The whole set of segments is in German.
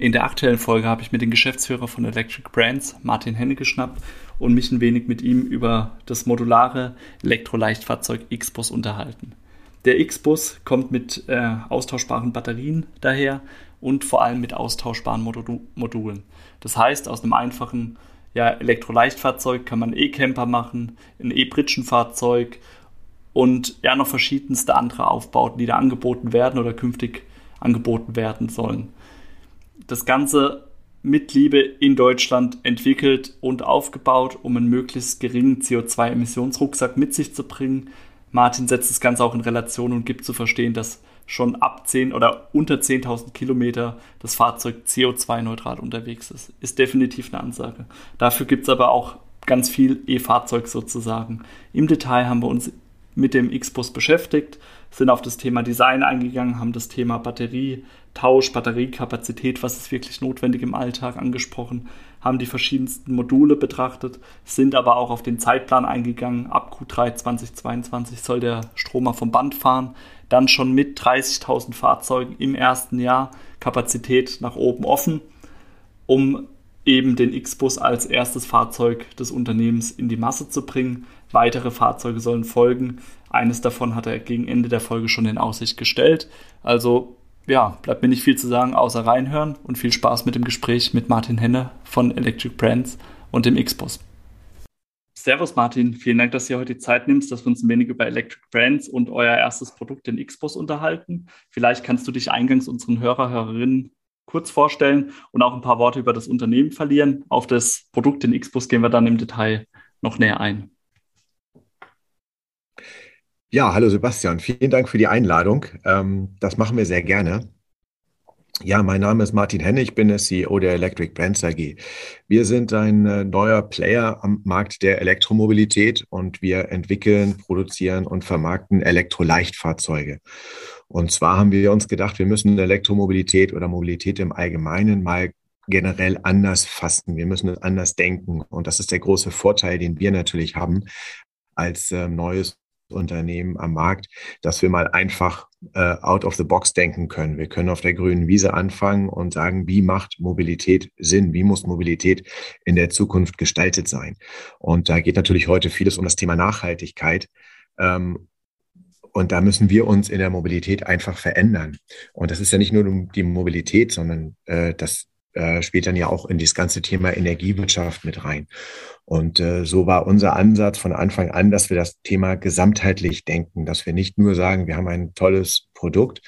In der aktuellen Folge habe ich mir den Geschäftsführer von Electric Brands, Martin Henne, geschnappt und mich ein wenig mit ihm über das modulare Elektroleichtfahrzeug X-Bus unterhalten. Der X-Bus kommt mit äh, austauschbaren Batterien daher und vor allem mit austauschbaren Modu Modulen. Das heißt, aus einem einfachen ja, Elektroleichtfahrzeug kann man E-Camper machen, ein E-Pritschenfahrzeug und ja noch verschiedenste andere Aufbauten, die da angeboten werden oder künftig angeboten werden sollen das Ganze mit Liebe in Deutschland entwickelt und aufgebaut, um einen möglichst geringen CO2-Emissionsrucksack mit sich zu bringen. Martin setzt das Ganze auch in Relation und gibt zu verstehen, dass schon ab 10 oder unter 10.000 Kilometer das Fahrzeug CO2-neutral unterwegs ist. Ist definitiv eine Ansage. Dafür gibt es aber auch ganz viel E-Fahrzeug sozusagen. Im Detail haben wir uns mit dem X-Bus beschäftigt, sind auf das Thema Design eingegangen, haben das Thema Batterietausch, Batteriekapazität, was ist wirklich notwendig im Alltag angesprochen, haben die verschiedensten Module betrachtet, sind aber auch auf den Zeitplan eingegangen. Ab Q3 2022 soll der Stromer vom Band fahren. Dann schon mit 30.000 Fahrzeugen im ersten Jahr Kapazität nach oben offen, um eben den X-Bus als erstes Fahrzeug des Unternehmens in die Masse zu bringen. Weitere Fahrzeuge sollen folgen. Eines davon hat er gegen Ende der Folge schon in Aussicht gestellt. Also ja, bleibt mir nicht viel zu sagen, außer reinhören und viel Spaß mit dem Gespräch mit Martin Henne von Electric Brands und dem X-Bus. Servus Martin, vielen Dank, dass du heute die Zeit nimmst, dass wir uns ein wenig über Electric Brands und euer erstes Produkt, den X-Bus, unterhalten. Vielleicht kannst du dich eingangs unseren Hörer, Hörerinnen kurz vorstellen und auch ein paar Worte über das Unternehmen verlieren. Auf das Produkt, den X-Bus, gehen wir dann im Detail noch näher ein. Ja, hallo Sebastian, vielen Dank für die Einladung. Ähm, das machen wir sehr gerne. Ja, mein Name ist Martin Henne, ich bin der CEO der Electric Brands AG. Wir sind ein äh, neuer Player am Markt der Elektromobilität und wir entwickeln, produzieren und vermarkten Elektroleichtfahrzeuge. Und zwar haben wir uns gedacht, wir müssen Elektromobilität oder Mobilität im Allgemeinen mal generell anders fassen. Wir müssen es anders denken. Und das ist der große Vorteil, den wir natürlich haben als äh, neues Unternehmen am Markt, dass wir mal einfach äh, out of the box denken können. Wir können auf der grünen Wiese anfangen und sagen, wie macht Mobilität Sinn? Wie muss Mobilität in der Zukunft gestaltet sein? Und da geht natürlich heute vieles um das Thema Nachhaltigkeit. Ähm, und da müssen wir uns in der Mobilität einfach verändern. Und das ist ja nicht nur die Mobilität, sondern äh, das äh, spielt dann ja auch in das ganze Thema Energiewirtschaft mit rein. Und äh, so war unser Ansatz von Anfang an, dass wir das Thema gesamtheitlich denken, dass wir nicht nur sagen, wir haben ein tolles Produkt,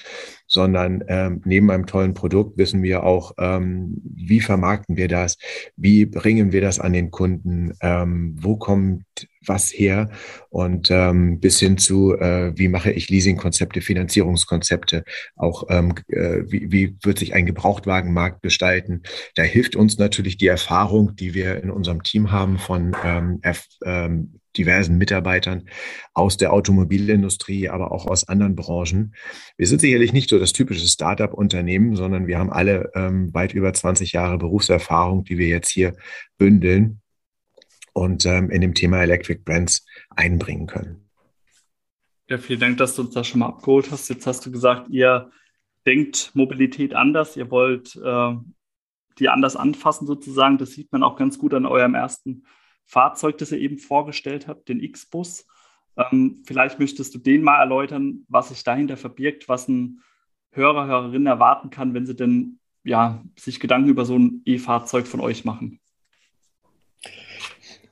sondern ähm, neben einem tollen Produkt wissen wir auch, ähm, wie vermarkten wir das, wie bringen wir das an den Kunden, ähm, wo kommt was her? Und ähm, bis hin zu, äh, wie mache ich Leasingkonzepte, Finanzierungskonzepte, auch ähm, äh, wie, wie wird sich ein Gebrauchtwagenmarkt gestalten. Da hilft uns natürlich die Erfahrung, die wir in unserem Team haben von ähm, ähm, diversen Mitarbeitern aus der Automobilindustrie, aber auch aus anderen Branchen. Wir sind sicherlich nicht so das typische Startup-Unternehmen, sondern wir haben alle ähm, weit über 20 Jahre Berufserfahrung, die wir jetzt hier bündeln und ähm, in dem Thema Electric Brands einbringen können. Ja, vielen Dank, dass du uns da schon mal abgeholt hast. Jetzt hast du gesagt, ihr denkt Mobilität anders, ihr wollt äh, die anders anfassen sozusagen. Das sieht man auch ganz gut an eurem ersten Fahrzeug, das ihr eben vorgestellt habt, den X-Bus. Ähm, vielleicht möchtest du den mal erläutern, was sich dahinter verbirgt, was ein Hörer, Hörerin erwarten kann, wenn sie denn ja, sich Gedanken über so ein E-Fahrzeug von euch machen.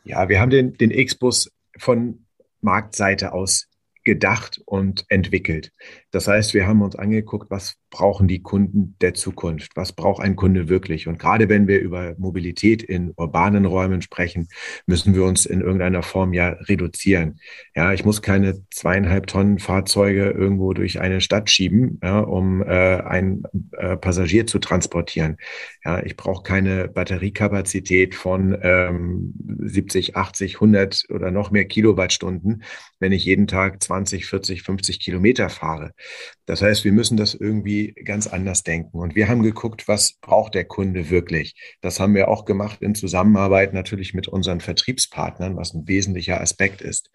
Ja, wir haben den, den X-Bus von Marktseite aus gedacht und entwickelt. Das heißt, wir haben uns angeguckt, was brauchen die Kunden der Zukunft? Was braucht ein Kunde wirklich? Und gerade wenn wir über Mobilität in urbanen Räumen sprechen, müssen wir uns in irgendeiner Form ja reduzieren. Ja, ich muss keine zweieinhalb Tonnen Fahrzeuge irgendwo durch eine Stadt schieben, ja, um äh, ein äh, Passagier zu transportieren. Ja, ich brauche keine Batteriekapazität von ähm, 70, 80, 100 oder noch mehr Kilowattstunden, wenn ich jeden Tag 20, 40, 50 Kilometer fahre. Das heißt, wir müssen das irgendwie ganz anders denken. Und wir haben geguckt, was braucht der Kunde wirklich? Das haben wir auch gemacht in Zusammenarbeit natürlich mit unseren Vertriebspartnern, was ein wesentlicher Aspekt ist.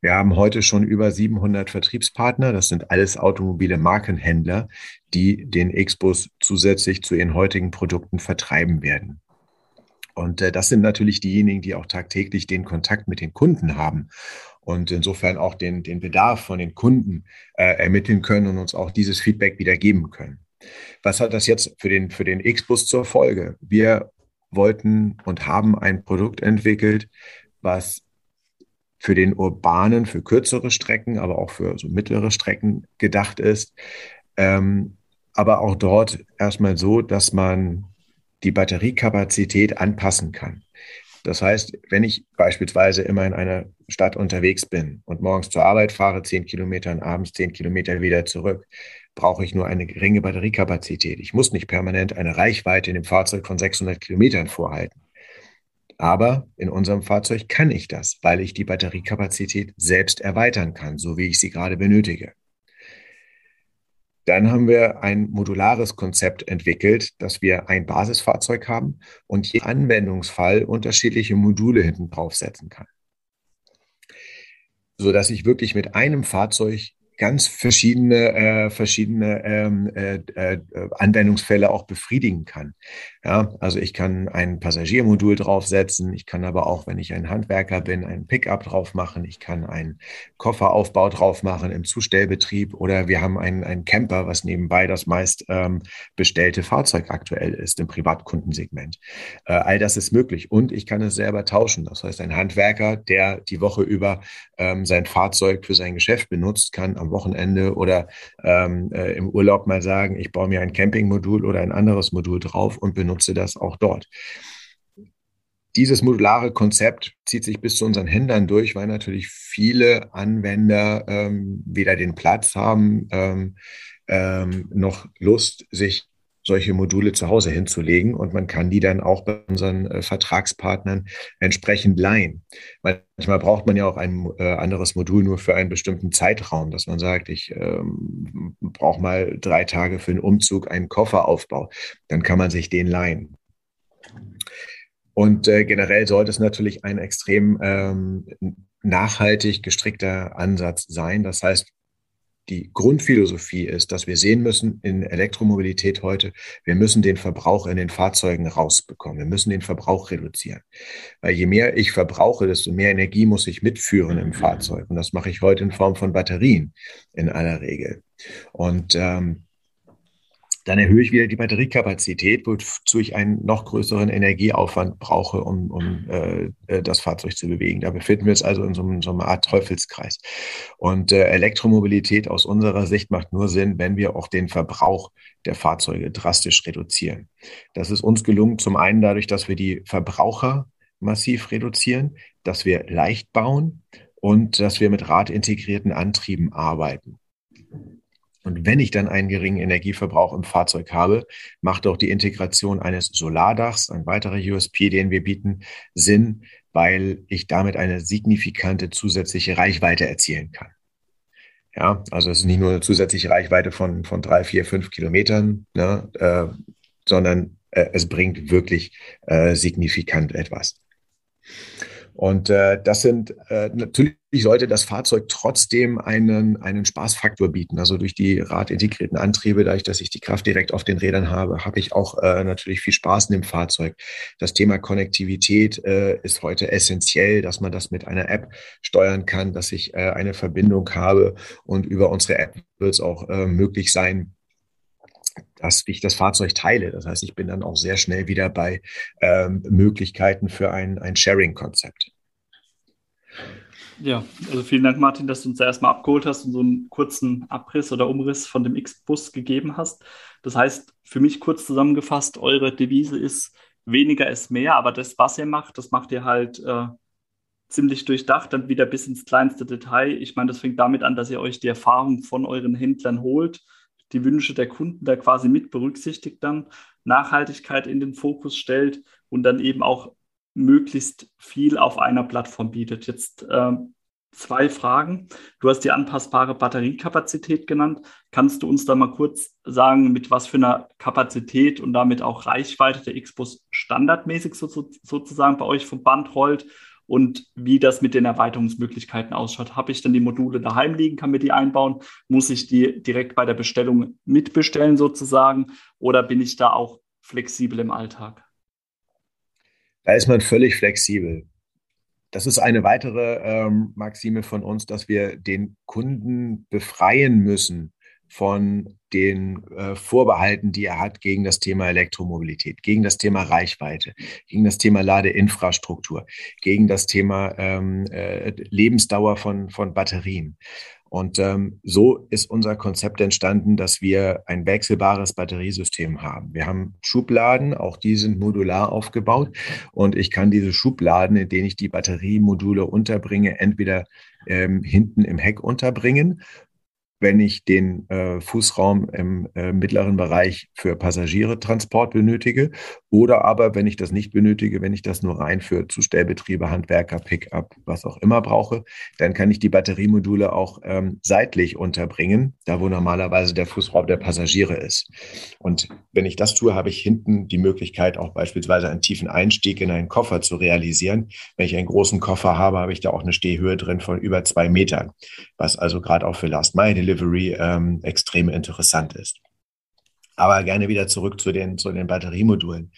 Wir haben heute schon über 700 Vertriebspartner. Das sind alles automobile Markenhändler, die den X-Bus zusätzlich zu ihren heutigen Produkten vertreiben werden. Und äh, das sind natürlich diejenigen, die auch tagtäglich den Kontakt mit den Kunden haben und insofern auch den, den Bedarf von den Kunden äh, ermitteln können und uns auch dieses Feedback wieder geben können. Was hat das jetzt für den, für den X-Bus zur Folge? Wir wollten und haben ein Produkt entwickelt, was für den urbanen, für kürzere Strecken, aber auch für so mittlere Strecken gedacht ist. Ähm, aber auch dort erstmal so, dass man die Batteriekapazität anpassen kann. Das heißt, wenn ich beispielsweise immer in einer Stadt unterwegs bin und morgens zur Arbeit fahre, zehn Kilometer und abends zehn Kilometer wieder zurück, brauche ich nur eine geringe Batteriekapazität. Ich muss nicht permanent eine Reichweite in dem Fahrzeug von 600 Kilometern vorhalten. Aber in unserem Fahrzeug kann ich das, weil ich die Batteriekapazität selbst erweitern kann, so wie ich sie gerade benötige. Dann haben wir ein modulares Konzept entwickelt, dass wir ein Basisfahrzeug haben und je Anwendungsfall unterschiedliche Module hinten draufsetzen kann. So dass ich wirklich mit einem Fahrzeug ganz verschiedene, äh, verschiedene ähm, äh, äh, Anwendungsfälle auch befriedigen kann. Ja, also ich kann ein Passagiermodul draufsetzen, ich kann aber auch, wenn ich ein Handwerker bin, ein Pickup drauf machen, ich kann einen Kofferaufbau drauf machen im Zustellbetrieb oder wir haben einen, einen Camper, was nebenbei das meist ähm, bestellte Fahrzeug aktuell ist im Privatkundensegment. Äh, all das ist möglich und ich kann es selber tauschen. Das heißt, ein Handwerker, der die Woche über ähm, sein Fahrzeug für sein Geschäft benutzt, kann am Wochenende oder ähm, äh, im Urlaub mal sagen, ich baue mir ein Campingmodul oder ein anderes Modul drauf und benutze das auch dort. Dieses modulare Konzept zieht sich bis zu unseren Händlern durch, weil natürlich viele Anwender ähm, weder den Platz haben, ähm, ähm, noch Lust, sich solche Module zu Hause hinzulegen und man kann die dann auch bei unseren äh, Vertragspartnern entsprechend leihen. Manchmal braucht man ja auch ein äh, anderes Modul nur für einen bestimmten Zeitraum, dass man sagt, ich ähm, brauche mal drei Tage für einen Umzug einen Kofferaufbau. Dann kann man sich den leihen. Und äh, generell sollte es natürlich ein extrem ähm, nachhaltig gestrickter Ansatz sein. Das heißt, die Grundphilosophie ist, dass wir sehen müssen in Elektromobilität heute, wir müssen den Verbrauch in den Fahrzeugen rausbekommen. Wir müssen den Verbrauch reduzieren. Weil je mehr ich verbrauche, desto mehr Energie muss ich mitführen im Fahrzeug. Und das mache ich heute in Form von Batterien in aller Regel. Und ähm, dann erhöhe ich wieder die Batteriekapazität, wozu ich einen noch größeren Energieaufwand brauche, um, um äh, äh, das Fahrzeug zu bewegen. Da befinden wir uns also in so, so einer Art Teufelskreis. Und äh, Elektromobilität aus unserer Sicht macht nur Sinn, wenn wir auch den Verbrauch der Fahrzeuge drastisch reduzieren. Das ist uns gelungen, zum einen dadurch, dass wir die Verbraucher massiv reduzieren, dass wir leicht bauen und dass wir mit radintegrierten Antrieben arbeiten. Und wenn ich dann einen geringen Energieverbrauch im Fahrzeug habe, macht auch die Integration eines Solardachs, ein weiterer USP, den wir bieten, Sinn, weil ich damit eine signifikante zusätzliche Reichweite erzielen kann. Ja, also es ist nicht nur eine zusätzliche Reichweite von, von drei, vier, fünf Kilometern, ne, äh, sondern äh, es bringt wirklich äh, signifikant etwas. Und äh, das sind äh, natürlich sollte das Fahrzeug trotzdem einen, einen Spaßfaktor bieten. Also durch die radintegrierten Antriebe, dadurch, dass ich die Kraft direkt auf den Rädern habe, habe ich auch äh, natürlich viel Spaß in dem Fahrzeug. Das Thema Konnektivität äh, ist heute essentiell, dass man das mit einer App steuern kann, dass ich äh, eine Verbindung habe und über unsere App wird es auch äh, möglich sein, dass ich das Fahrzeug teile. Das heißt, ich bin dann auch sehr schnell wieder bei ähm, Möglichkeiten für ein, ein Sharing-Konzept. Ja, also vielen Dank, Martin, dass du uns da erstmal abgeholt hast und so einen kurzen Abriss oder Umriss von dem X-Bus gegeben hast. Das heißt, für mich kurz zusammengefasst, eure Devise ist weniger ist mehr, aber das, was ihr macht, das macht ihr halt äh, ziemlich durchdacht, dann wieder bis ins kleinste Detail. Ich meine, das fängt damit an, dass ihr euch die Erfahrung von euren Händlern holt, die Wünsche der Kunden da quasi mit berücksichtigt dann, Nachhaltigkeit in den Fokus stellt und dann eben auch möglichst viel auf einer Plattform bietet. Jetzt äh, zwei Fragen. Du hast die anpassbare Batteriekapazität genannt. Kannst du uns da mal kurz sagen, mit was für einer Kapazität und damit auch Reichweite der Xbus standardmäßig so, so, sozusagen bei euch vom Band rollt und wie das mit den Erweiterungsmöglichkeiten ausschaut. Habe ich dann die Module daheim liegen, kann mir die einbauen? Muss ich die direkt bei der Bestellung mitbestellen sozusagen oder bin ich da auch flexibel im Alltag? Da ist man völlig flexibel. Das ist eine weitere ähm, Maxime von uns, dass wir den Kunden befreien müssen von den äh, Vorbehalten, die er hat gegen das Thema Elektromobilität, gegen das Thema Reichweite, gegen das Thema Ladeinfrastruktur, gegen das Thema ähm, äh, Lebensdauer von, von Batterien. Und ähm, so ist unser Konzept entstanden, dass wir ein wechselbares Batteriesystem haben. Wir haben Schubladen, auch die sind modular aufgebaut. Und ich kann diese Schubladen, in denen ich die Batteriemodule unterbringe, entweder ähm, hinten im Heck unterbringen wenn ich den äh, Fußraum im äh, mittleren Bereich für Passagiertransport benötige oder aber, wenn ich das nicht benötige, wenn ich das nur rein für Zustellbetriebe, Handwerker, Pickup, was auch immer brauche, dann kann ich die Batteriemodule auch ähm, seitlich unterbringen, da wo normalerweise der Fußraum der Passagiere ist. Und wenn ich das tue, habe ich hinten die Möglichkeit, auch beispielsweise einen tiefen Einstieg in einen Koffer zu realisieren. Wenn ich einen großen Koffer habe, habe ich da auch eine Stehhöhe drin von über zwei Metern, was also gerade auch für Last Mile Delivery ähm, extrem interessant ist. Aber gerne wieder zurück zu den, zu den Batteriemodulen.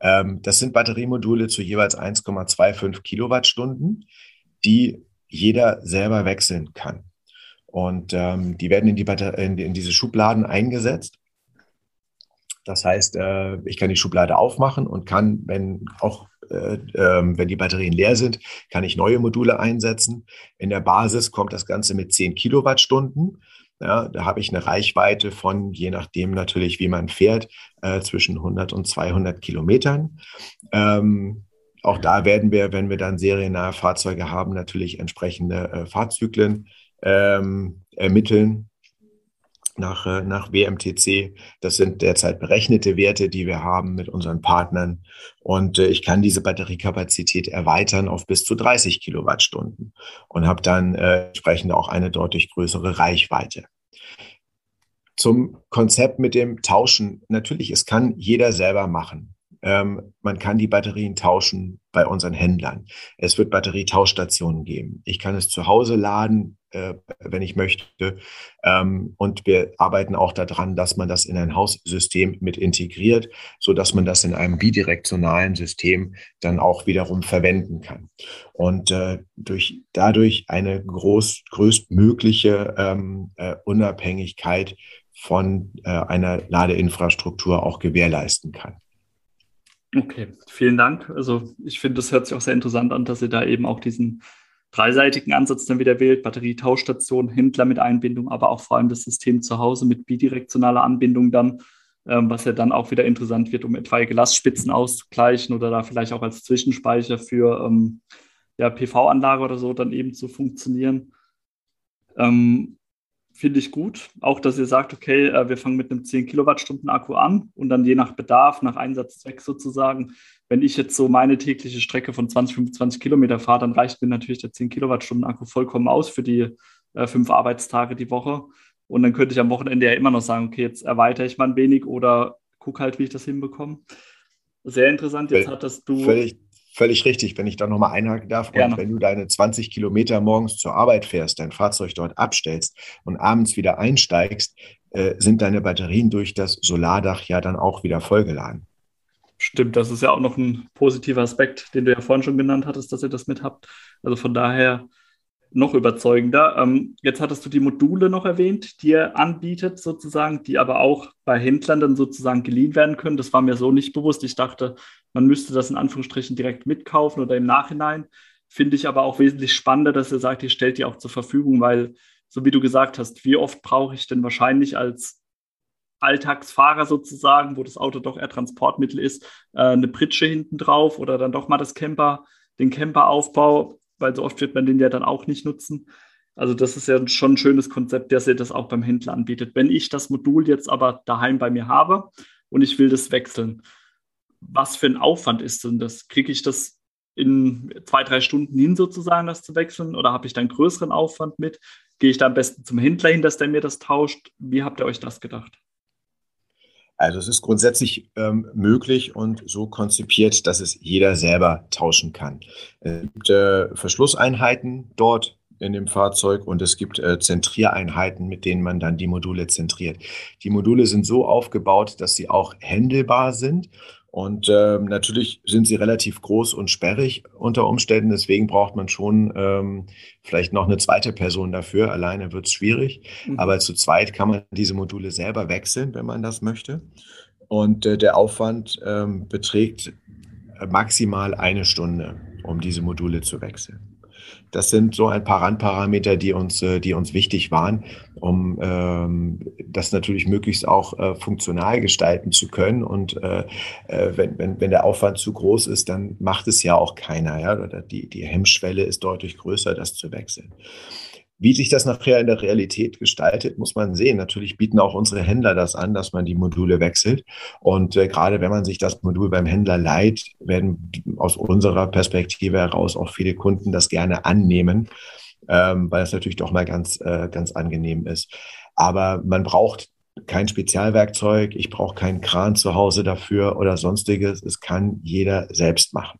Ähm, das sind Batteriemodule zu jeweils 1,25 Kilowattstunden, die jeder selber wechseln kann. Und ähm, die werden in, die in, in diese Schubladen eingesetzt. Das heißt, äh, ich kann die Schublade aufmachen und kann, wenn auch äh, äh, wenn die Batterien leer sind, kann ich neue Module einsetzen. In der Basis kommt das Ganze mit 10 Kilowattstunden. Ja, da habe ich eine Reichweite von, je nachdem natürlich, wie man fährt, äh, zwischen 100 und 200 Kilometern. Ähm, auch da werden wir, wenn wir dann seriennahe Fahrzeuge haben, natürlich entsprechende äh, Fahrzyklen ähm, ermitteln nach, äh, nach WMTC. Das sind derzeit berechnete Werte, die wir haben mit unseren Partnern. Und äh, ich kann diese Batteriekapazität erweitern auf bis zu 30 Kilowattstunden und habe dann äh, entsprechend auch eine deutlich größere Reichweite. Zum Konzept mit dem Tauschen. Natürlich, es kann jeder selber machen. Ähm, man kann die Batterien tauschen bei unseren Händlern. Es wird Batterietauschstationen geben. Ich kann es zu Hause laden, äh, wenn ich möchte. Ähm, und wir arbeiten auch daran, dass man das in ein Haussystem mit integriert, so dass man das in einem bidirektionalen System dann auch wiederum verwenden kann. Und äh, durch, dadurch eine groß, größtmögliche ähm, äh, Unabhängigkeit von äh, einer Ladeinfrastruktur auch gewährleisten kann. Okay, vielen Dank. Also ich finde, das hört sich auch sehr interessant an, dass ihr da eben auch diesen dreiseitigen Ansatz dann wieder wählt, Batterietauschstation, Händler mit Einbindung, aber auch vor allem das System zu Hause mit bidirektionaler Anbindung dann, ähm, was ja dann auch wieder interessant wird, um etwaige Lastspitzen auszugleichen oder da vielleicht auch als Zwischenspeicher für ähm, ja, PV-Anlage oder so dann eben zu funktionieren. Ähm, finde ich gut. Auch, dass ihr sagt, okay, äh, wir fangen mit einem 10 Kilowattstunden Akku an und dann je nach Bedarf, nach Einsatzzweck sozusagen, wenn ich jetzt so meine tägliche Strecke von 20, 25 Kilometer fahre, dann reicht mir natürlich der 10 Kilowattstunden Akku vollkommen aus für die äh, fünf Arbeitstage die Woche. Und dann könnte ich am Wochenende ja immer noch sagen, okay, jetzt erweitere ich mal ein wenig oder gucke halt, wie ich das hinbekomme. Sehr interessant. Jetzt hattest du. Völlig, Völlig richtig, wenn ich da nochmal einhaken darf. Gerne. Und wenn du deine 20 Kilometer morgens zur Arbeit fährst, dein Fahrzeug dort abstellst und abends wieder einsteigst, äh, sind deine Batterien durch das Solardach ja dann auch wieder vollgeladen. Stimmt, das ist ja auch noch ein positiver Aspekt, den du ja vorhin schon genannt hattest, dass ihr das mit habt. Also von daher noch überzeugender. Ähm, jetzt hattest du die Module noch erwähnt, die ihr anbietet sozusagen, die aber auch bei Händlern dann sozusagen geliehen werden können. Das war mir so nicht bewusst. Ich dachte, man müsste das in Anführungsstrichen direkt mitkaufen oder im Nachhinein. finde ich aber auch wesentlich spannender, dass ihr sagt, ihr stellt die auch zur Verfügung, weil, so wie du gesagt hast, wie oft brauche ich denn wahrscheinlich als Alltagsfahrer sozusagen, wo das Auto doch eher Transportmittel ist, äh, eine Pritsche hinten drauf oder dann doch mal das Camper, den Camperaufbau, weil so oft wird man den ja dann auch nicht nutzen. Also das ist ja schon ein schönes Konzept, dass ihr das auch beim Händler anbietet. Wenn ich das Modul jetzt aber daheim bei mir habe und ich will das wechseln, was für ein Aufwand ist denn das? Kriege ich das in zwei, drei Stunden hin sozusagen, das zu wechseln? Oder habe ich da einen größeren Aufwand mit? Gehe ich da am besten zum Händler hin, dass der mir das tauscht? Wie habt ihr euch das gedacht? Also es ist grundsätzlich ähm, möglich und so konzipiert, dass es jeder selber tauschen kann. Es gibt äh, Verschlusseinheiten dort in dem Fahrzeug und es gibt äh, Zentriereinheiten, mit denen man dann die Module zentriert. Die Module sind so aufgebaut, dass sie auch händelbar sind und ähm, natürlich sind sie relativ groß und sperrig unter Umständen. Deswegen braucht man schon ähm, vielleicht noch eine zweite Person dafür. Alleine wird es schwierig. Mhm. Aber zu zweit kann man diese Module selber wechseln, wenn man das möchte. Und äh, der Aufwand ähm, beträgt maximal eine Stunde, um diese Module zu wechseln. Das sind so ein paar Randparameter, die uns, äh, die uns wichtig waren, um ähm, das natürlich möglichst auch äh, funktional gestalten zu können. Und äh, äh, wenn, wenn, wenn der Aufwand zu groß ist, dann macht es ja auch keiner. Ja? Die, die Hemmschwelle ist deutlich größer, das zu wechseln. Wie sich das nachher in der Realität gestaltet, muss man sehen. Natürlich bieten auch unsere Händler das an, dass man die Module wechselt. Und äh, gerade wenn man sich das Modul beim Händler leiht, werden aus unserer Perspektive heraus auch viele Kunden das gerne annehmen, ähm, weil es natürlich doch mal ganz, äh, ganz angenehm ist. Aber man braucht kein Spezialwerkzeug, ich brauche keinen Kran zu Hause dafür oder sonstiges. Es kann jeder selbst machen.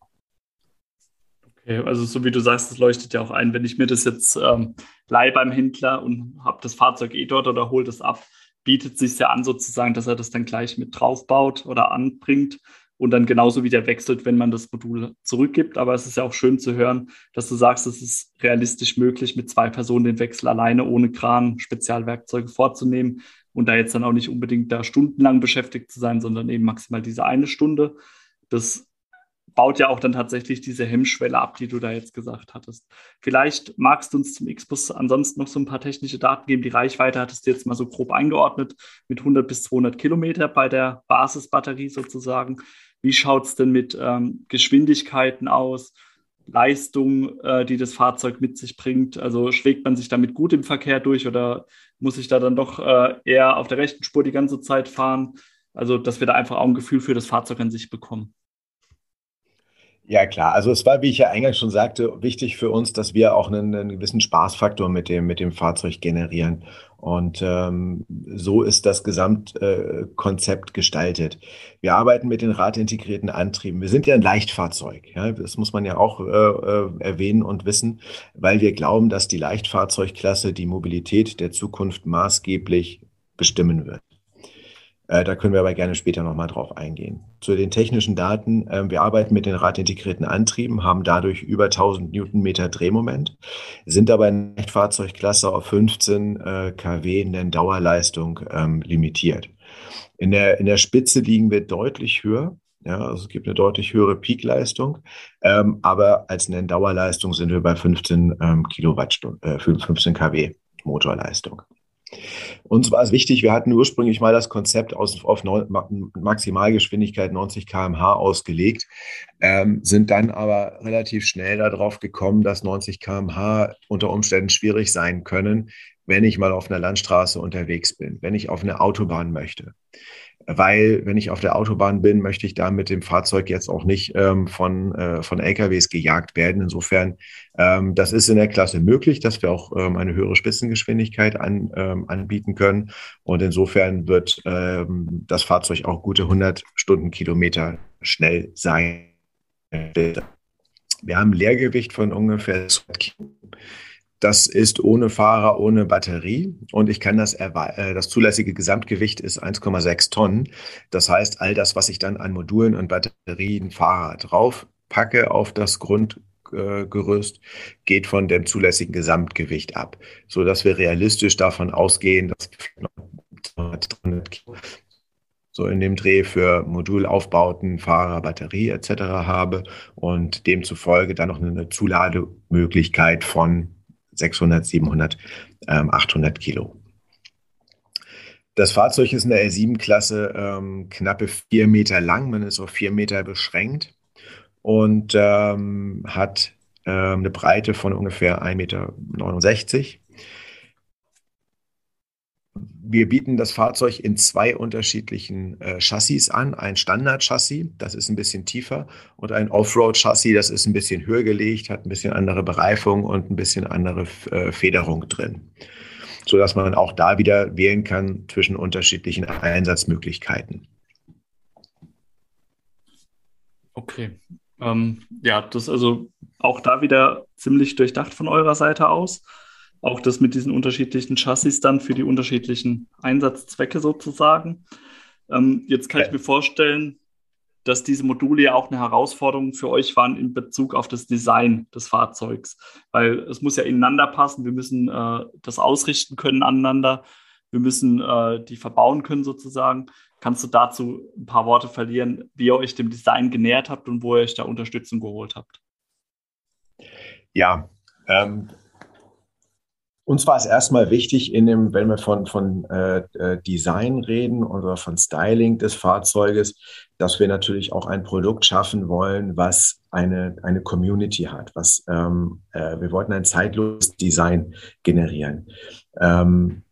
Okay, also so wie du sagst, das leuchtet ja auch ein. Wenn ich mir das jetzt ähm, leih beim Händler und habe das Fahrzeug eh dort oder hole das ab, bietet sich ja an sozusagen, dass er das dann gleich mit draufbaut oder anbringt und dann genauso wieder wechselt, wenn man das Modul zurückgibt. Aber es ist ja auch schön zu hören, dass du sagst, es ist realistisch möglich, mit zwei Personen den Wechsel alleine ohne Kran, Spezialwerkzeuge vorzunehmen und da jetzt dann auch nicht unbedingt da stundenlang beschäftigt zu sein, sondern eben maximal diese eine Stunde. Das baut ja auch dann tatsächlich diese Hemmschwelle ab, die du da jetzt gesagt hattest. Vielleicht magst du uns zum X-Bus ansonsten noch so ein paar technische Daten geben. Die Reichweite hattest du jetzt mal so grob eingeordnet mit 100 bis 200 Kilometer bei der Basisbatterie sozusagen. Wie schaut es denn mit ähm, Geschwindigkeiten aus? Leistung, äh, die das Fahrzeug mit sich bringt. Also schlägt man sich damit gut im Verkehr durch oder muss ich da dann doch äh, eher auf der rechten Spur die ganze Zeit fahren? Also, dass wir da einfach auch ein Gefühl für das Fahrzeug an sich bekommen. Ja, klar. Also es war, wie ich ja eingangs schon sagte, wichtig für uns, dass wir auch einen, einen gewissen Spaßfaktor mit dem, mit dem Fahrzeug generieren. Und ähm, so ist das Gesamtkonzept äh, gestaltet. Wir arbeiten mit den radintegrierten Antrieben. Wir sind ja ein Leichtfahrzeug. Ja? Das muss man ja auch äh, äh, erwähnen und wissen, weil wir glauben, dass die Leichtfahrzeugklasse die Mobilität der Zukunft maßgeblich bestimmen wird. Äh, da können wir aber gerne später nochmal drauf eingehen. Zu den technischen Daten. Äh, wir arbeiten mit den radintegrierten Antrieben, haben dadurch über 1000 Newtonmeter Drehmoment, sind aber in der Fahrzeugklasse auf 15 äh, kW in der Dauerleistung ähm, limitiert. In der, in der Spitze liegen wir deutlich höher. Ja, also es gibt eine deutlich höhere Peakleistung, ähm, aber als Nenndauerleistung sind wir bei 15 ähm, Kilowattstunden, äh, 15 kW Motorleistung. Uns war es wichtig, wir hatten ursprünglich mal das Konzept aus, auf Maximalgeschwindigkeit 90 km/h ausgelegt, ähm, sind dann aber relativ schnell darauf gekommen, dass 90 km/h unter Umständen schwierig sein können, wenn ich mal auf einer Landstraße unterwegs bin, wenn ich auf eine Autobahn möchte weil wenn ich auf der Autobahn bin, möchte ich da mit dem Fahrzeug jetzt auch nicht ähm, von, äh, von LKWs gejagt werden. Insofern, ähm, das ist in der Klasse möglich, dass wir auch ähm, eine höhere Spitzengeschwindigkeit an, ähm, anbieten können. Und insofern wird ähm, das Fahrzeug auch gute 100 Stundenkilometer schnell sein. Wir haben ein Leergewicht von ungefähr 2 Kilo. Das ist ohne Fahrer, ohne Batterie und ich kann das, äh, das zulässige Gesamtgewicht ist 1,6 Tonnen. Das heißt, all das, was ich dann an Modulen und Batterien, Fahrer drauf packe auf das Grundgerüst, geht von dem zulässigen Gesamtgewicht ab, so dass wir realistisch davon ausgehen, dass 300 Kilo so in dem Dreh für Modulaufbauten, Fahrer, Batterie etc. habe und demzufolge dann noch eine Zulademöglichkeit von 600, 700, ähm, 800 Kilo. Das Fahrzeug ist in der L7-Klasse ähm, knappe vier Meter lang, man ist auf vier Meter beschränkt und ähm, hat ähm, eine Breite von ungefähr 1,69 Meter. Wir bieten das Fahrzeug in zwei unterschiedlichen äh, Chassis an. Ein Standard-Chassis, das ist ein bisschen tiefer, und ein Offroad-Chassis, das ist ein bisschen höher gelegt, hat ein bisschen andere Bereifung und ein bisschen andere äh, Federung drin, sodass man auch da wieder wählen kann zwischen unterschiedlichen Einsatzmöglichkeiten. Okay. Ähm, ja, das ist also auch da wieder ziemlich durchdacht von eurer Seite aus auch das mit diesen unterschiedlichen Chassis dann für die unterschiedlichen Einsatzzwecke sozusagen. Ähm, jetzt kann ja. ich mir vorstellen, dass diese Module ja auch eine Herausforderung für euch waren in Bezug auf das Design des Fahrzeugs, weil es muss ja ineinander passen. Wir müssen äh, das ausrichten können aneinander. Wir müssen äh, die verbauen können sozusagen. Kannst du dazu ein paar Worte verlieren, wie ihr euch dem Design genähert habt und wo ihr euch da Unterstützung geholt habt? Ja, ähm, uns war es erstmal wichtig, in dem, wenn wir von, von äh, äh, Design reden oder von Styling des Fahrzeuges, dass wir natürlich auch ein Produkt schaffen wollen, was eine, eine Community hat. Was, ähm, äh, wir wollten ein zeitloses Design generieren. Ähm,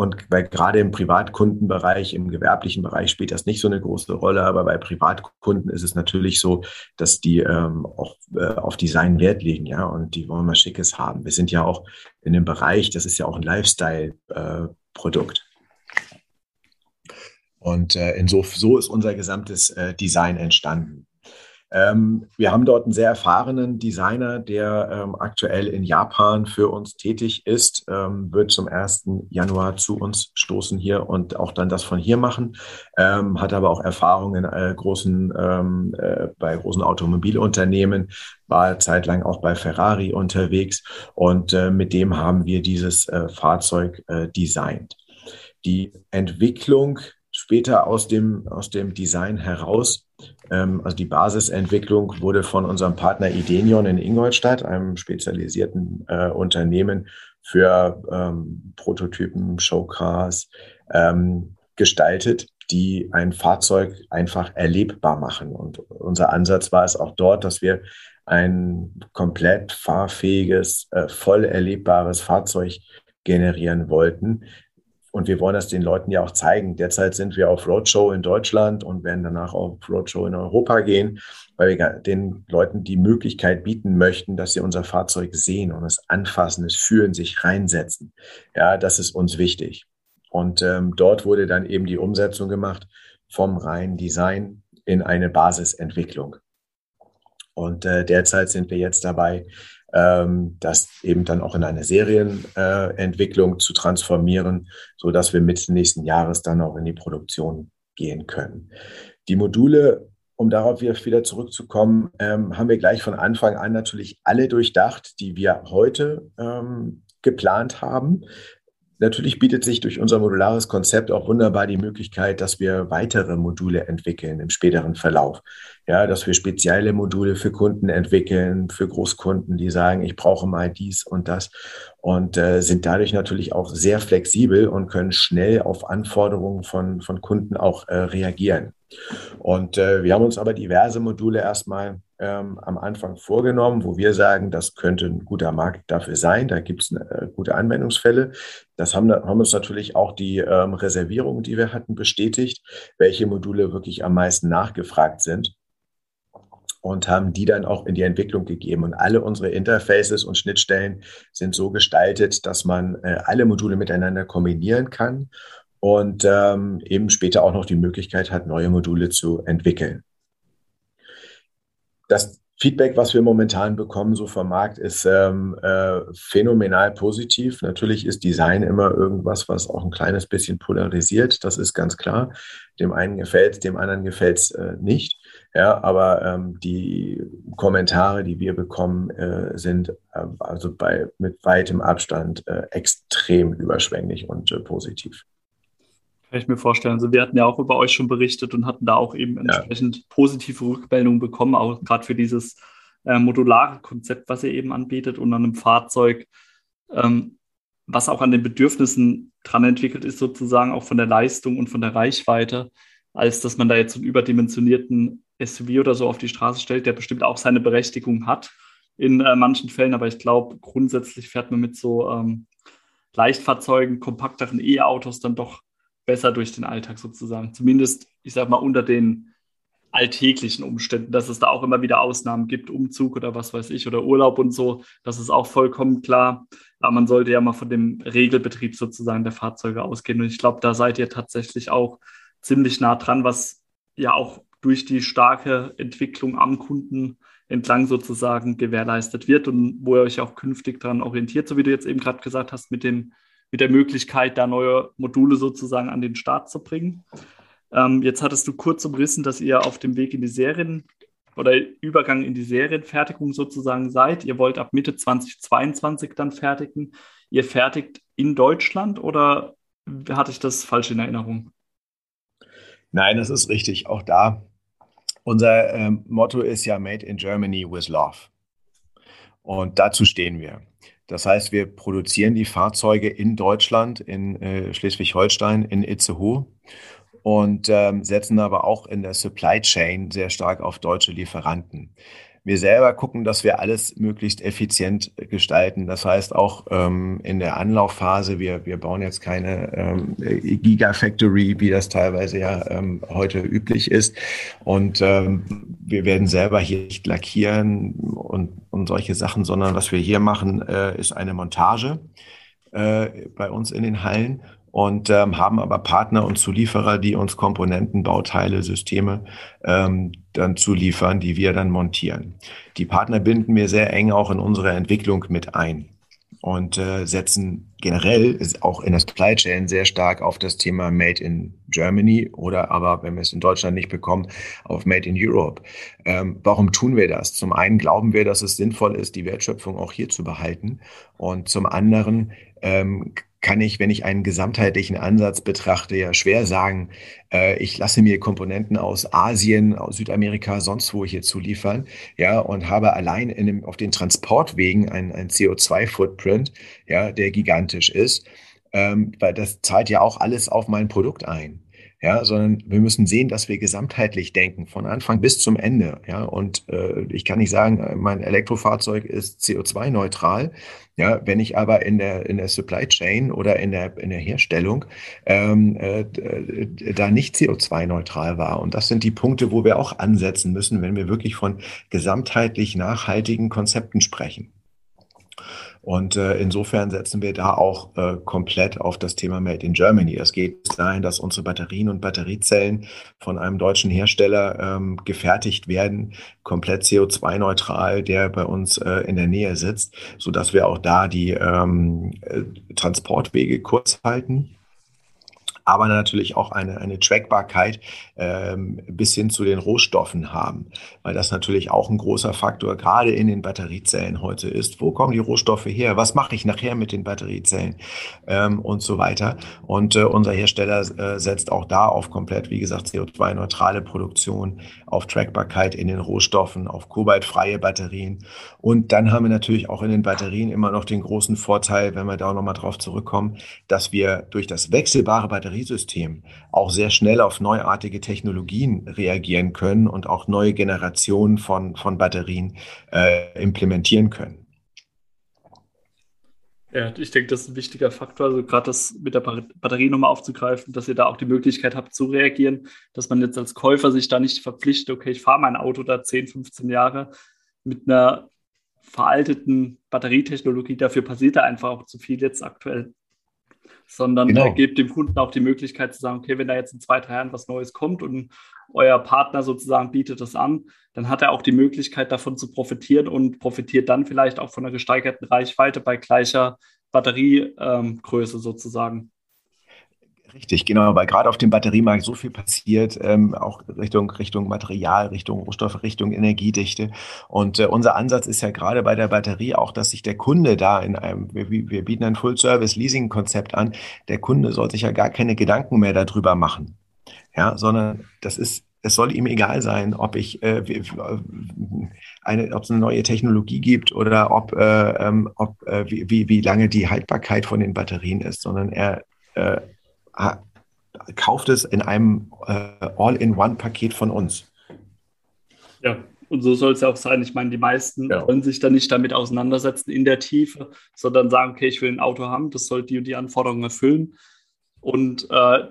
und weil gerade im Privatkundenbereich, im gewerblichen Bereich spielt das nicht so eine große Rolle, aber bei Privatkunden ist es natürlich so, dass die ähm, auch äh, auf Design Wert legen, ja, und die wollen mal Schickes haben. Wir sind ja auch in dem Bereich, das ist ja auch ein Lifestyle-Produkt. Äh, und äh, inso, so ist unser gesamtes äh, Design entstanden. Ähm, wir haben dort einen sehr erfahrenen Designer, der ähm, aktuell in Japan für uns tätig ist, ähm, wird zum 1. Januar zu uns stoßen hier und auch dann das von hier machen, ähm, hat aber auch Erfahrung in äh, großen, ähm, äh, bei großen Automobilunternehmen, war zeitlang auch bei Ferrari unterwegs und äh, mit dem haben wir dieses äh, Fahrzeug äh, designt. Die Entwicklung später aus dem, aus dem Design heraus also die Basisentwicklung wurde von unserem Partner Idenion in Ingolstadt, einem spezialisierten äh, Unternehmen für ähm, Prototypen, Showcars, ähm, gestaltet, die ein Fahrzeug einfach erlebbar machen. Und unser Ansatz war es auch dort, dass wir ein komplett fahrfähiges, äh, voll erlebbares Fahrzeug generieren wollten, und wir wollen das den Leuten ja auch zeigen. Derzeit sind wir auf Roadshow in Deutschland und werden danach auf Roadshow in Europa gehen, weil wir den Leuten die Möglichkeit bieten möchten, dass sie unser Fahrzeug sehen und es anfassen, es fühlen, sich reinsetzen. Ja, das ist uns wichtig. Und ähm, dort wurde dann eben die Umsetzung gemacht vom reinen Design in eine Basisentwicklung. Und äh, derzeit sind wir jetzt dabei, ähm, das eben dann auch in eine Serienentwicklung äh, zu transformieren, so dass wir Mitte nächsten Jahres dann auch in die Produktion gehen können. Die Module, um darauf wieder zurückzukommen, ähm, haben wir gleich von Anfang an natürlich alle durchdacht, die wir heute ähm, geplant haben. Natürlich bietet sich durch unser modulares Konzept auch wunderbar die Möglichkeit, dass wir weitere Module entwickeln im späteren Verlauf. Ja, dass wir spezielle Module für Kunden entwickeln, für Großkunden, die sagen, ich brauche mal dies und das und äh, sind dadurch natürlich auch sehr flexibel und können schnell auf Anforderungen von, von Kunden auch äh, reagieren. Und äh, wir haben uns aber diverse Module erstmal ähm, am Anfang vorgenommen, wo wir sagen, das könnte ein guter Markt dafür sein. Da gibt es äh, gute Anwendungsfälle. Das haben, haben uns natürlich auch die ähm, Reservierungen, die wir hatten, bestätigt, welche Module wirklich am meisten nachgefragt sind und haben die dann auch in die Entwicklung gegeben. Und alle unsere Interfaces und Schnittstellen sind so gestaltet, dass man äh, alle Module miteinander kombinieren kann und ähm, eben später auch noch die Möglichkeit hat, neue Module zu entwickeln das Feedback, was wir momentan bekommen, so vom Markt, ist ähm, äh, phänomenal positiv. Natürlich ist Design immer irgendwas, was auch ein kleines bisschen polarisiert. Das ist ganz klar. Dem einen gefällt es, dem anderen gefällt es äh, nicht. Ja, aber ähm, die Kommentare, die wir bekommen, äh, sind äh, also bei mit weitem Abstand äh, extrem überschwänglich und äh, positiv. Kann ich mir vorstellen. Also wir hatten ja auch über euch schon berichtet und hatten da auch eben entsprechend ja. positive Rückmeldungen bekommen, auch gerade für dieses äh, modulare Konzept, was ihr eben anbietet und an einem Fahrzeug, ähm, was auch an den Bedürfnissen dran entwickelt ist, sozusagen auch von der Leistung und von der Reichweite, als dass man da jetzt einen überdimensionierten SUV oder so auf die Straße stellt, der bestimmt auch seine Berechtigung hat in äh, manchen Fällen, aber ich glaube, grundsätzlich fährt man mit so ähm, Leichtfahrzeugen, kompakteren E-Autos dann doch besser durch den Alltag sozusagen. Zumindest, ich sag mal, unter den alltäglichen Umständen, dass es da auch immer wieder Ausnahmen gibt, Umzug oder was weiß ich, oder Urlaub und so, das ist auch vollkommen klar. Aber man sollte ja mal von dem Regelbetrieb sozusagen der Fahrzeuge ausgehen. Und ich glaube, da seid ihr tatsächlich auch ziemlich nah dran, was ja auch durch die starke Entwicklung am Kunden entlang sozusagen gewährleistet wird und wo ihr euch auch künftig daran orientiert, so wie du jetzt eben gerade gesagt hast, mit dem mit der Möglichkeit, da neue Module sozusagen an den Start zu bringen. Ähm, jetzt hattest du kurz umrissen, dass ihr auf dem Weg in die Serien oder Übergang in die Serienfertigung sozusagen seid. Ihr wollt ab Mitte 2022 dann fertigen. Ihr fertigt in Deutschland oder hatte ich das falsch in Erinnerung? Nein, das ist richtig. Auch da. Unser ähm, Motto ist ja Made in Germany with Love. Und dazu stehen wir. Das heißt, wir produzieren die Fahrzeuge in Deutschland, in äh, Schleswig-Holstein, in Itzehoe und ähm, setzen aber auch in der Supply Chain sehr stark auf deutsche Lieferanten wir selber gucken, dass wir alles möglichst effizient gestalten. Das heißt auch ähm, in der Anlaufphase, wir, wir bauen jetzt keine ähm, Gigafactory, wie das teilweise ja ähm, heute üblich ist. Und ähm, wir werden selber hier nicht lackieren und, und solche Sachen, sondern was wir hier machen, äh, ist eine Montage äh, bei uns in den Hallen und ähm, haben aber Partner und Zulieferer, die uns Komponenten, Bauteile, Systeme ähm, dann zuliefern, die wir dann montieren. Die Partner binden wir sehr eng auch in unsere Entwicklung mit ein und äh, setzen generell auch in der Supply Chain sehr stark auf das Thema Made in Germany oder aber, wenn wir es in Deutschland nicht bekommen, auf Made in Europe. Ähm, warum tun wir das? Zum einen glauben wir, dass es sinnvoll ist, die Wertschöpfung auch hier zu behalten und zum anderen ähm, kann ich, wenn ich einen gesamtheitlichen Ansatz betrachte, ja schwer sagen, äh, ich lasse mir Komponenten aus Asien, aus Südamerika, sonst wo hier zuliefern, ja, und habe allein in dem, auf den Transportwegen einen, einen CO2-Footprint, ja, der gigantisch ist, ähm, weil das zahlt ja auch alles auf mein Produkt ein ja, sondern wir müssen sehen, dass wir gesamtheitlich denken, von Anfang bis zum Ende, ja, und äh, ich kann nicht sagen, äh, mein Elektrofahrzeug ist CO2-neutral, ja, wenn ich aber in der, in der Supply Chain oder in der, in der Herstellung ähm, äh, da nicht CO2-neutral war. Und das sind die Punkte, wo wir auch ansetzen müssen, wenn wir wirklich von gesamtheitlich nachhaltigen Konzepten sprechen. Und äh, insofern setzen wir da auch äh, komplett auf das Thema Made in Germany. Es geht dahin, dass unsere Batterien und Batteriezellen von einem deutschen Hersteller ähm, gefertigt werden, komplett CO2-neutral, der bei uns äh, in der Nähe sitzt, so dass wir auch da die ähm, äh, Transportwege kurz halten aber natürlich auch eine, eine Trackbarkeit ähm, bis hin zu den Rohstoffen haben, weil das natürlich auch ein großer Faktor gerade in den Batteriezellen heute ist. Wo kommen die Rohstoffe her? Was mache ich nachher mit den Batteriezellen ähm, und so weiter? Und äh, unser Hersteller äh, setzt auch da auf komplett, wie gesagt, CO2-neutrale Produktion, auf Trackbarkeit in den Rohstoffen, auf kobaltfreie Batterien. Und dann haben wir natürlich auch in den Batterien immer noch den großen Vorteil, wenn wir da nochmal drauf zurückkommen, dass wir durch das wechselbare Batterie Batteriesystem auch sehr schnell auf neuartige Technologien reagieren können und auch neue Generationen von, von Batterien äh, implementieren können. Ja, ich denke, das ist ein wichtiger Faktor. Also gerade das mit der Batterie nochmal aufzugreifen, dass ihr da auch die Möglichkeit habt zu reagieren, dass man jetzt als Käufer sich da nicht verpflichtet, okay, ich fahre mein Auto da 10, 15 Jahre mit einer veralteten Batterietechnologie. Dafür passiert da einfach auch zu viel jetzt aktuell sondern genau. äh, gebt dem Kunden auch die Möglichkeit zu sagen, okay, wenn da jetzt in zwei, drei Jahren was Neues kommt und euer Partner sozusagen bietet das an, dann hat er auch die Möglichkeit davon zu profitieren und profitiert dann vielleicht auch von einer gesteigerten Reichweite bei gleicher Batteriegröße ähm, sozusagen. Richtig, genau, weil gerade auf dem Batteriemarkt so viel passiert, ähm, auch Richtung, Richtung Material, Richtung Rohstoffe, Richtung Energiedichte. Und äh, unser Ansatz ist ja gerade bei der Batterie auch, dass sich der Kunde da in einem, wir, wir bieten ein Full-Service-Leasing-Konzept an, der Kunde soll sich ja gar keine Gedanken mehr darüber machen. Ja, sondern das ist, es soll ihm egal sein, ob ich äh, eine, ob es eine neue Technologie gibt oder ob, äh, ähm, ob äh, wie, wie lange die Haltbarkeit von den Batterien ist, sondern er äh, kauft es in einem äh, All-in-One-Paket von uns. Ja, und so soll es ja auch sein. Ich meine, die meisten ja. wollen sich da nicht damit auseinandersetzen in der Tiefe, sondern sagen, okay, ich will ein Auto haben, das soll die und die Anforderungen erfüllen. Und äh,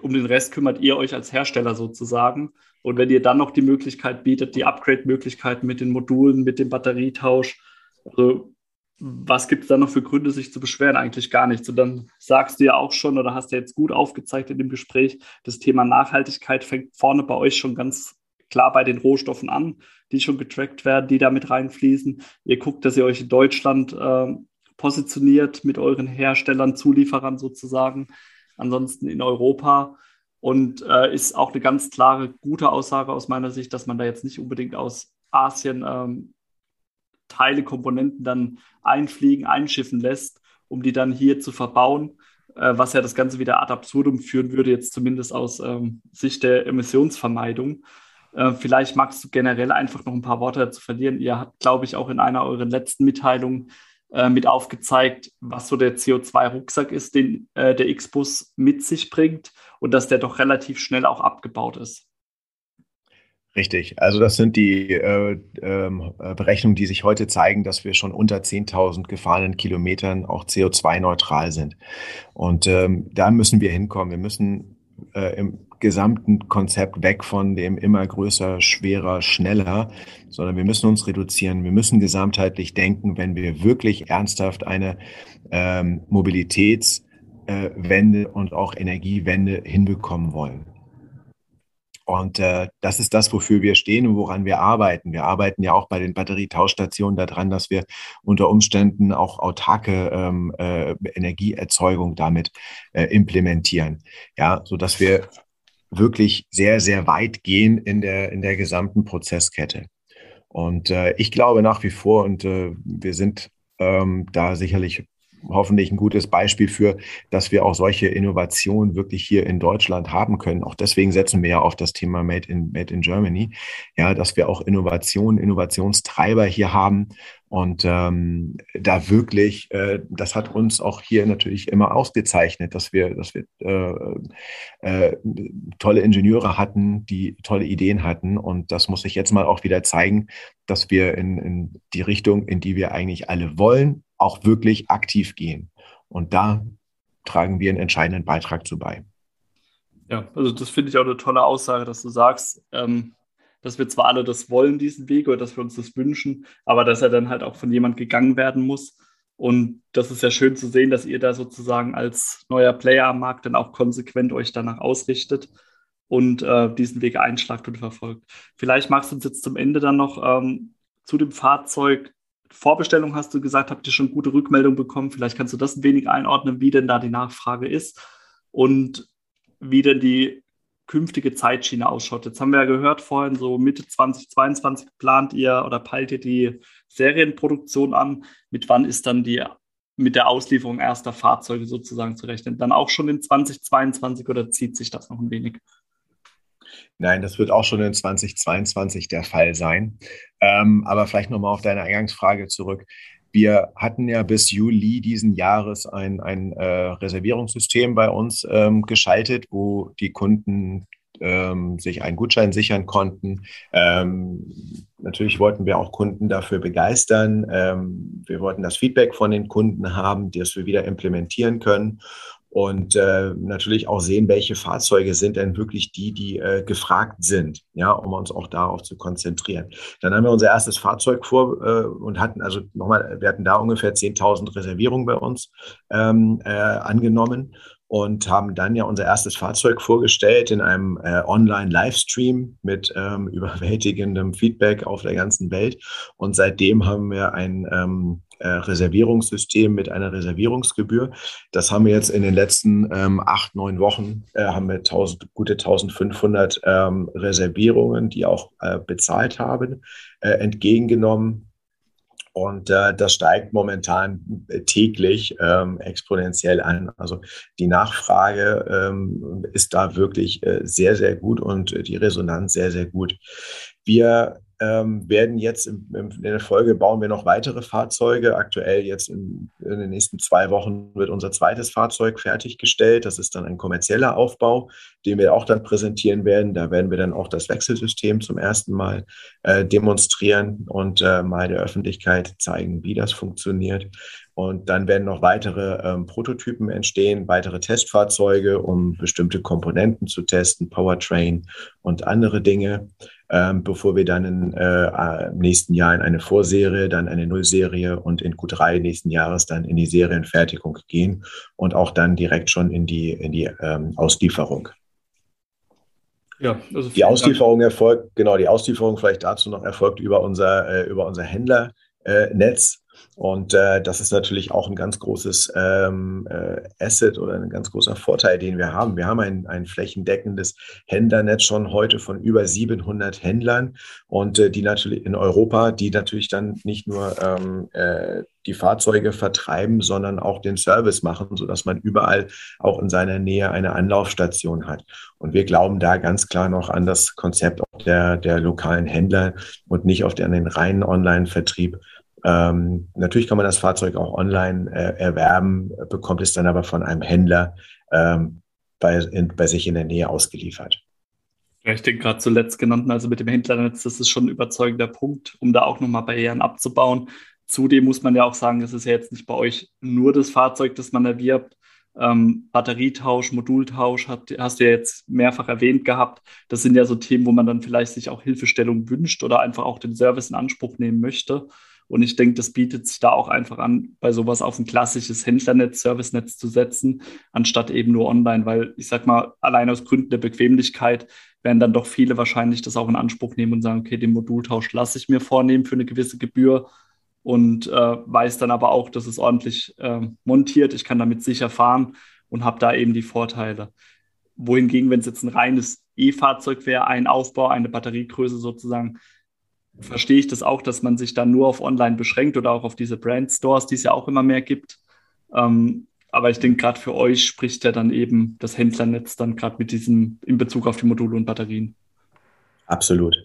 um den Rest kümmert ihr euch als Hersteller sozusagen. Und wenn ihr dann noch die Möglichkeit bietet, die Upgrade-Möglichkeiten mit den Modulen, mit dem Batterietausch, also was gibt es da noch für Gründe, sich zu beschweren? Eigentlich gar nichts. Und dann sagst du ja auch schon oder hast du jetzt gut aufgezeigt in dem Gespräch, das Thema Nachhaltigkeit fängt vorne bei euch schon ganz klar bei den Rohstoffen an, die schon getrackt werden, die da mit reinfließen. Ihr guckt, dass ihr euch in Deutschland äh, positioniert mit euren Herstellern, Zulieferern sozusagen, ansonsten in Europa. Und äh, ist auch eine ganz klare, gute Aussage aus meiner Sicht, dass man da jetzt nicht unbedingt aus Asien ähm, Teile, Komponenten dann einfliegen, einschiffen lässt, um die dann hier zu verbauen, äh, was ja das Ganze wieder ad absurdum führen würde, jetzt zumindest aus ähm, Sicht der Emissionsvermeidung. Äh, vielleicht magst du generell einfach noch ein paar Worte dazu verlieren. Ihr habt, glaube ich, auch in einer eurer letzten Mitteilungen äh, mit aufgezeigt, was so der CO2-Rucksack ist, den äh, der X-Bus mit sich bringt und dass der doch relativ schnell auch abgebaut ist. Richtig. Also das sind die äh, ähm, äh, Berechnungen, die sich heute zeigen, dass wir schon unter 10.000 gefahrenen Kilometern auch CO2-neutral sind. Und ähm, da müssen wir hinkommen. Wir müssen äh, im gesamten Konzept weg von dem immer größer, schwerer, schneller, sondern wir müssen uns reduzieren. Wir müssen gesamtheitlich denken, wenn wir wirklich ernsthaft eine ähm, Mobilitätswende und auch Energiewende hinbekommen wollen. Und äh, das ist das, wofür wir stehen und woran wir arbeiten. Wir arbeiten ja auch bei den Batterietauschstationen daran, dass wir unter Umständen auch autarke ähm, äh, Energieerzeugung damit äh, implementieren. Ja, so wir wirklich sehr, sehr weit gehen in der, in der gesamten Prozesskette. Und äh, ich glaube nach wie vor, und äh, wir sind ähm, da sicherlich hoffentlich ein gutes Beispiel für, dass wir auch solche Innovationen wirklich hier in Deutschland haben können. Auch deswegen setzen wir ja auf das Thema Made in, Made in Germany. Ja, dass wir auch Innovationen, Innovationstreiber hier haben und ähm, da wirklich, äh, das hat uns auch hier natürlich immer ausgezeichnet, dass wir, dass wir äh, äh, tolle Ingenieure hatten, die tolle Ideen hatten. Und das muss sich jetzt mal auch wieder zeigen, dass wir in, in die Richtung, in die wir eigentlich alle wollen, auch wirklich aktiv gehen. Und da tragen wir einen entscheidenden Beitrag zu bei. Ja, also das finde ich auch eine tolle Aussage, dass du sagst, ähm, dass wir zwar alle das wollen, diesen Weg, oder dass wir uns das wünschen, aber dass er dann halt auch von jemand gegangen werden muss. Und das ist ja schön zu sehen, dass ihr da sozusagen als neuer Player am Markt dann auch konsequent euch danach ausrichtet und äh, diesen Weg einschlagt und verfolgt. Vielleicht magst du uns jetzt zum Ende dann noch ähm, zu dem Fahrzeug Vorbestellung hast du gesagt, habt ihr schon gute Rückmeldung bekommen. Vielleicht kannst du das ein wenig einordnen, wie denn da die Nachfrage ist und wie denn die künftige Zeitschiene ausschaut. Jetzt haben wir ja gehört vorhin, so Mitte 2022 plant ihr oder peilt ihr die Serienproduktion an. Mit wann ist dann die mit der Auslieferung erster Fahrzeuge sozusagen zu rechnen? Dann auch schon in 2022 oder zieht sich das noch ein wenig? Nein, das wird auch schon in 2022 der Fall sein. Ähm, aber vielleicht nochmal auf deine Eingangsfrage zurück. Wir hatten ja bis Juli diesen Jahres ein, ein äh, Reservierungssystem bei uns ähm, geschaltet, wo die Kunden ähm, sich einen Gutschein sichern konnten. Ähm, natürlich wollten wir auch Kunden dafür begeistern. Ähm, wir wollten das Feedback von den Kunden haben, das wir wieder implementieren können und äh, natürlich auch sehen, welche Fahrzeuge sind denn wirklich die, die äh, gefragt sind, ja, um uns auch darauf zu konzentrieren. Dann haben wir unser erstes Fahrzeug vor äh, und hatten also nochmal, wir hatten da ungefähr 10.000 Reservierungen bei uns ähm, äh, angenommen und haben dann ja unser erstes Fahrzeug vorgestellt in einem äh, Online-Livestream mit ähm, überwältigendem Feedback auf der ganzen Welt. Und seitdem haben wir ein ähm, äh, Reservierungssystem mit einer Reservierungsgebühr. Das haben wir jetzt in den letzten ähm, acht, neun Wochen, äh, haben wir 1000, gute 1500 ähm, Reservierungen, die auch äh, bezahlt haben, äh, entgegengenommen und äh, das steigt momentan äh, täglich ähm, exponentiell an. Also die Nachfrage ähm, ist da wirklich äh, sehr, sehr gut und die Resonanz sehr, sehr gut. Wir ähm, werden jetzt in, in, der Folge bauen wir noch weitere Fahrzeuge. Aktuell jetzt in, in, den nächsten zwei Wochen wird unser zweites Fahrzeug fertiggestellt. Das ist dann ein kommerzieller Aufbau, den wir auch dann präsentieren werden. Da werden wir dann auch das Wechselsystem zum ersten Mal äh, demonstrieren und äh, mal der Öffentlichkeit zeigen, wie das funktioniert. Und dann werden noch weitere ähm, Prototypen entstehen, weitere Testfahrzeuge, um bestimmte Komponenten zu testen, Powertrain und andere Dinge ähm, bevor wir dann in, äh, im nächsten Jahr in eine Vorserie, dann eine Nullserie und in Q3 nächsten Jahres dann in die Serienfertigung gehen und auch dann direkt schon in die, in die ähm, Auslieferung. Ja, also die Auslieferung Dank. erfolgt, genau, die Auslieferung vielleicht dazu noch erfolgt über unser, äh, über unser Händlernetz. Und äh, das ist natürlich auch ein ganz großes ähm, äh, Asset oder ein ganz großer Vorteil, den wir haben. Wir haben ein, ein flächendeckendes Händlernetz schon heute von über 700 Händlern und äh, die natürlich in Europa, die natürlich dann nicht nur ähm, äh, die Fahrzeuge vertreiben, sondern auch den Service machen, sodass man überall auch in seiner Nähe eine Anlaufstation hat. Und wir glauben da ganz klar noch an das Konzept der, der lokalen Händler und nicht auf den reinen Online-Vertrieb. Ähm, natürlich kann man das Fahrzeug auch online äh, erwerben, bekommt es dann aber von einem Händler ähm, bei, in, bei sich in der Nähe ausgeliefert. Ja, ich denke gerade zuletzt genannten, also mit dem Händlernetz, das ist schon ein überzeugender Punkt, um da auch nochmal Barrieren abzubauen. Zudem muss man ja auch sagen, es ist ja jetzt nicht bei euch nur das Fahrzeug, das man erwirbt. Ähm, Batterietausch, Modultausch hat, hast du ja jetzt mehrfach erwähnt gehabt. Das sind ja so Themen, wo man dann vielleicht sich auch Hilfestellung wünscht oder einfach auch den Service in Anspruch nehmen möchte. Und ich denke, das bietet sich da auch einfach an, bei sowas auf ein klassisches Händlernetz, Servicenetz zu setzen, anstatt eben nur online, weil ich sag mal, allein aus Gründen der Bequemlichkeit werden dann doch viele wahrscheinlich das auch in Anspruch nehmen und sagen, okay, den Modultausch lasse ich mir vornehmen für eine gewisse Gebühr und äh, weiß dann aber auch, dass es ordentlich äh, montiert, ich kann damit sicher fahren und habe da eben die Vorteile. Wohingegen, wenn es jetzt ein reines E-Fahrzeug wäre, ein Aufbau, eine Batteriegröße sozusagen, verstehe ich das auch, dass man sich dann nur auf Online beschränkt oder auch auf diese Brand Stores, die es ja auch immer mehr gibt. Ähm, aber ich denke, gerade für euch spricht ja dann eben das Händlernetz dann gerade mit diesem in Bezug auf die Module und Batterien. Absolut.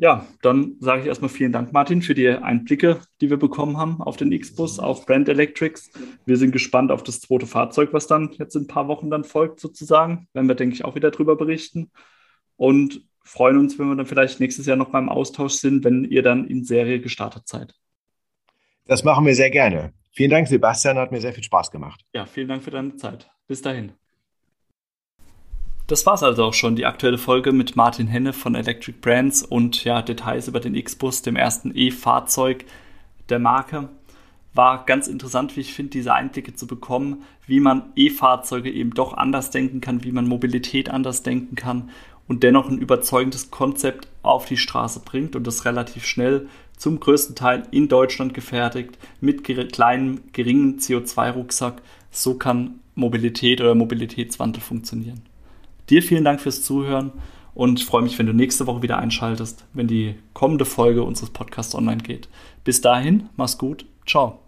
Ja, dann sage ich erstmal vielen Dank, Martin, für die Einblicke, die wir bekommen haben auf den X-Bus, auf Brand Electrics. Wir sind gespannt auf das zweite Fahrzeug, was dann jetzt in ein paar Wochen dann folgt, sozusagen. Werden wir, denke ich, auch wieder drüber berichten. Und freuen uns, wenn wir dann vielleicht nächstes Jahr noch beim Austausch sind, wenn ihr dann in Serie gestartet seid. Das machen wir sehr gerne. Vielen Dank, Sebastian, hat mir sehr viel Spaß gemacht. Ja, vielen Dank für deine Zeit. Bis dahin. Das war's also auch schon, die aktuelle Folge mit Martin Henne von Electric Brands und ja, Details über den X-Bus, dem ersten E-Fahrzeug der Marke. War ganz interessant, wie ich finde, diese Einblicke zu bekommen, wie man E-Fahrzeuge eben doch anders denken kann, wie man Mobilität anders denken kann und dennoch ein überzeugendes Konzept auf die Straße bringt und das relativ schnell zum größten Teil in Deutschland gefertigt mit kleinem, geringen CO2-Rucksack. So kann Mobilität oder Mobilitätswandel funktionieren. Dir vielen Dank fürs Zuhören und ich freue mich, wenn du nächste Woche wieder einschaltest, wenn die kommende Folge unseres Podcasts online geht. Bis dahin, mach's gut, ciao.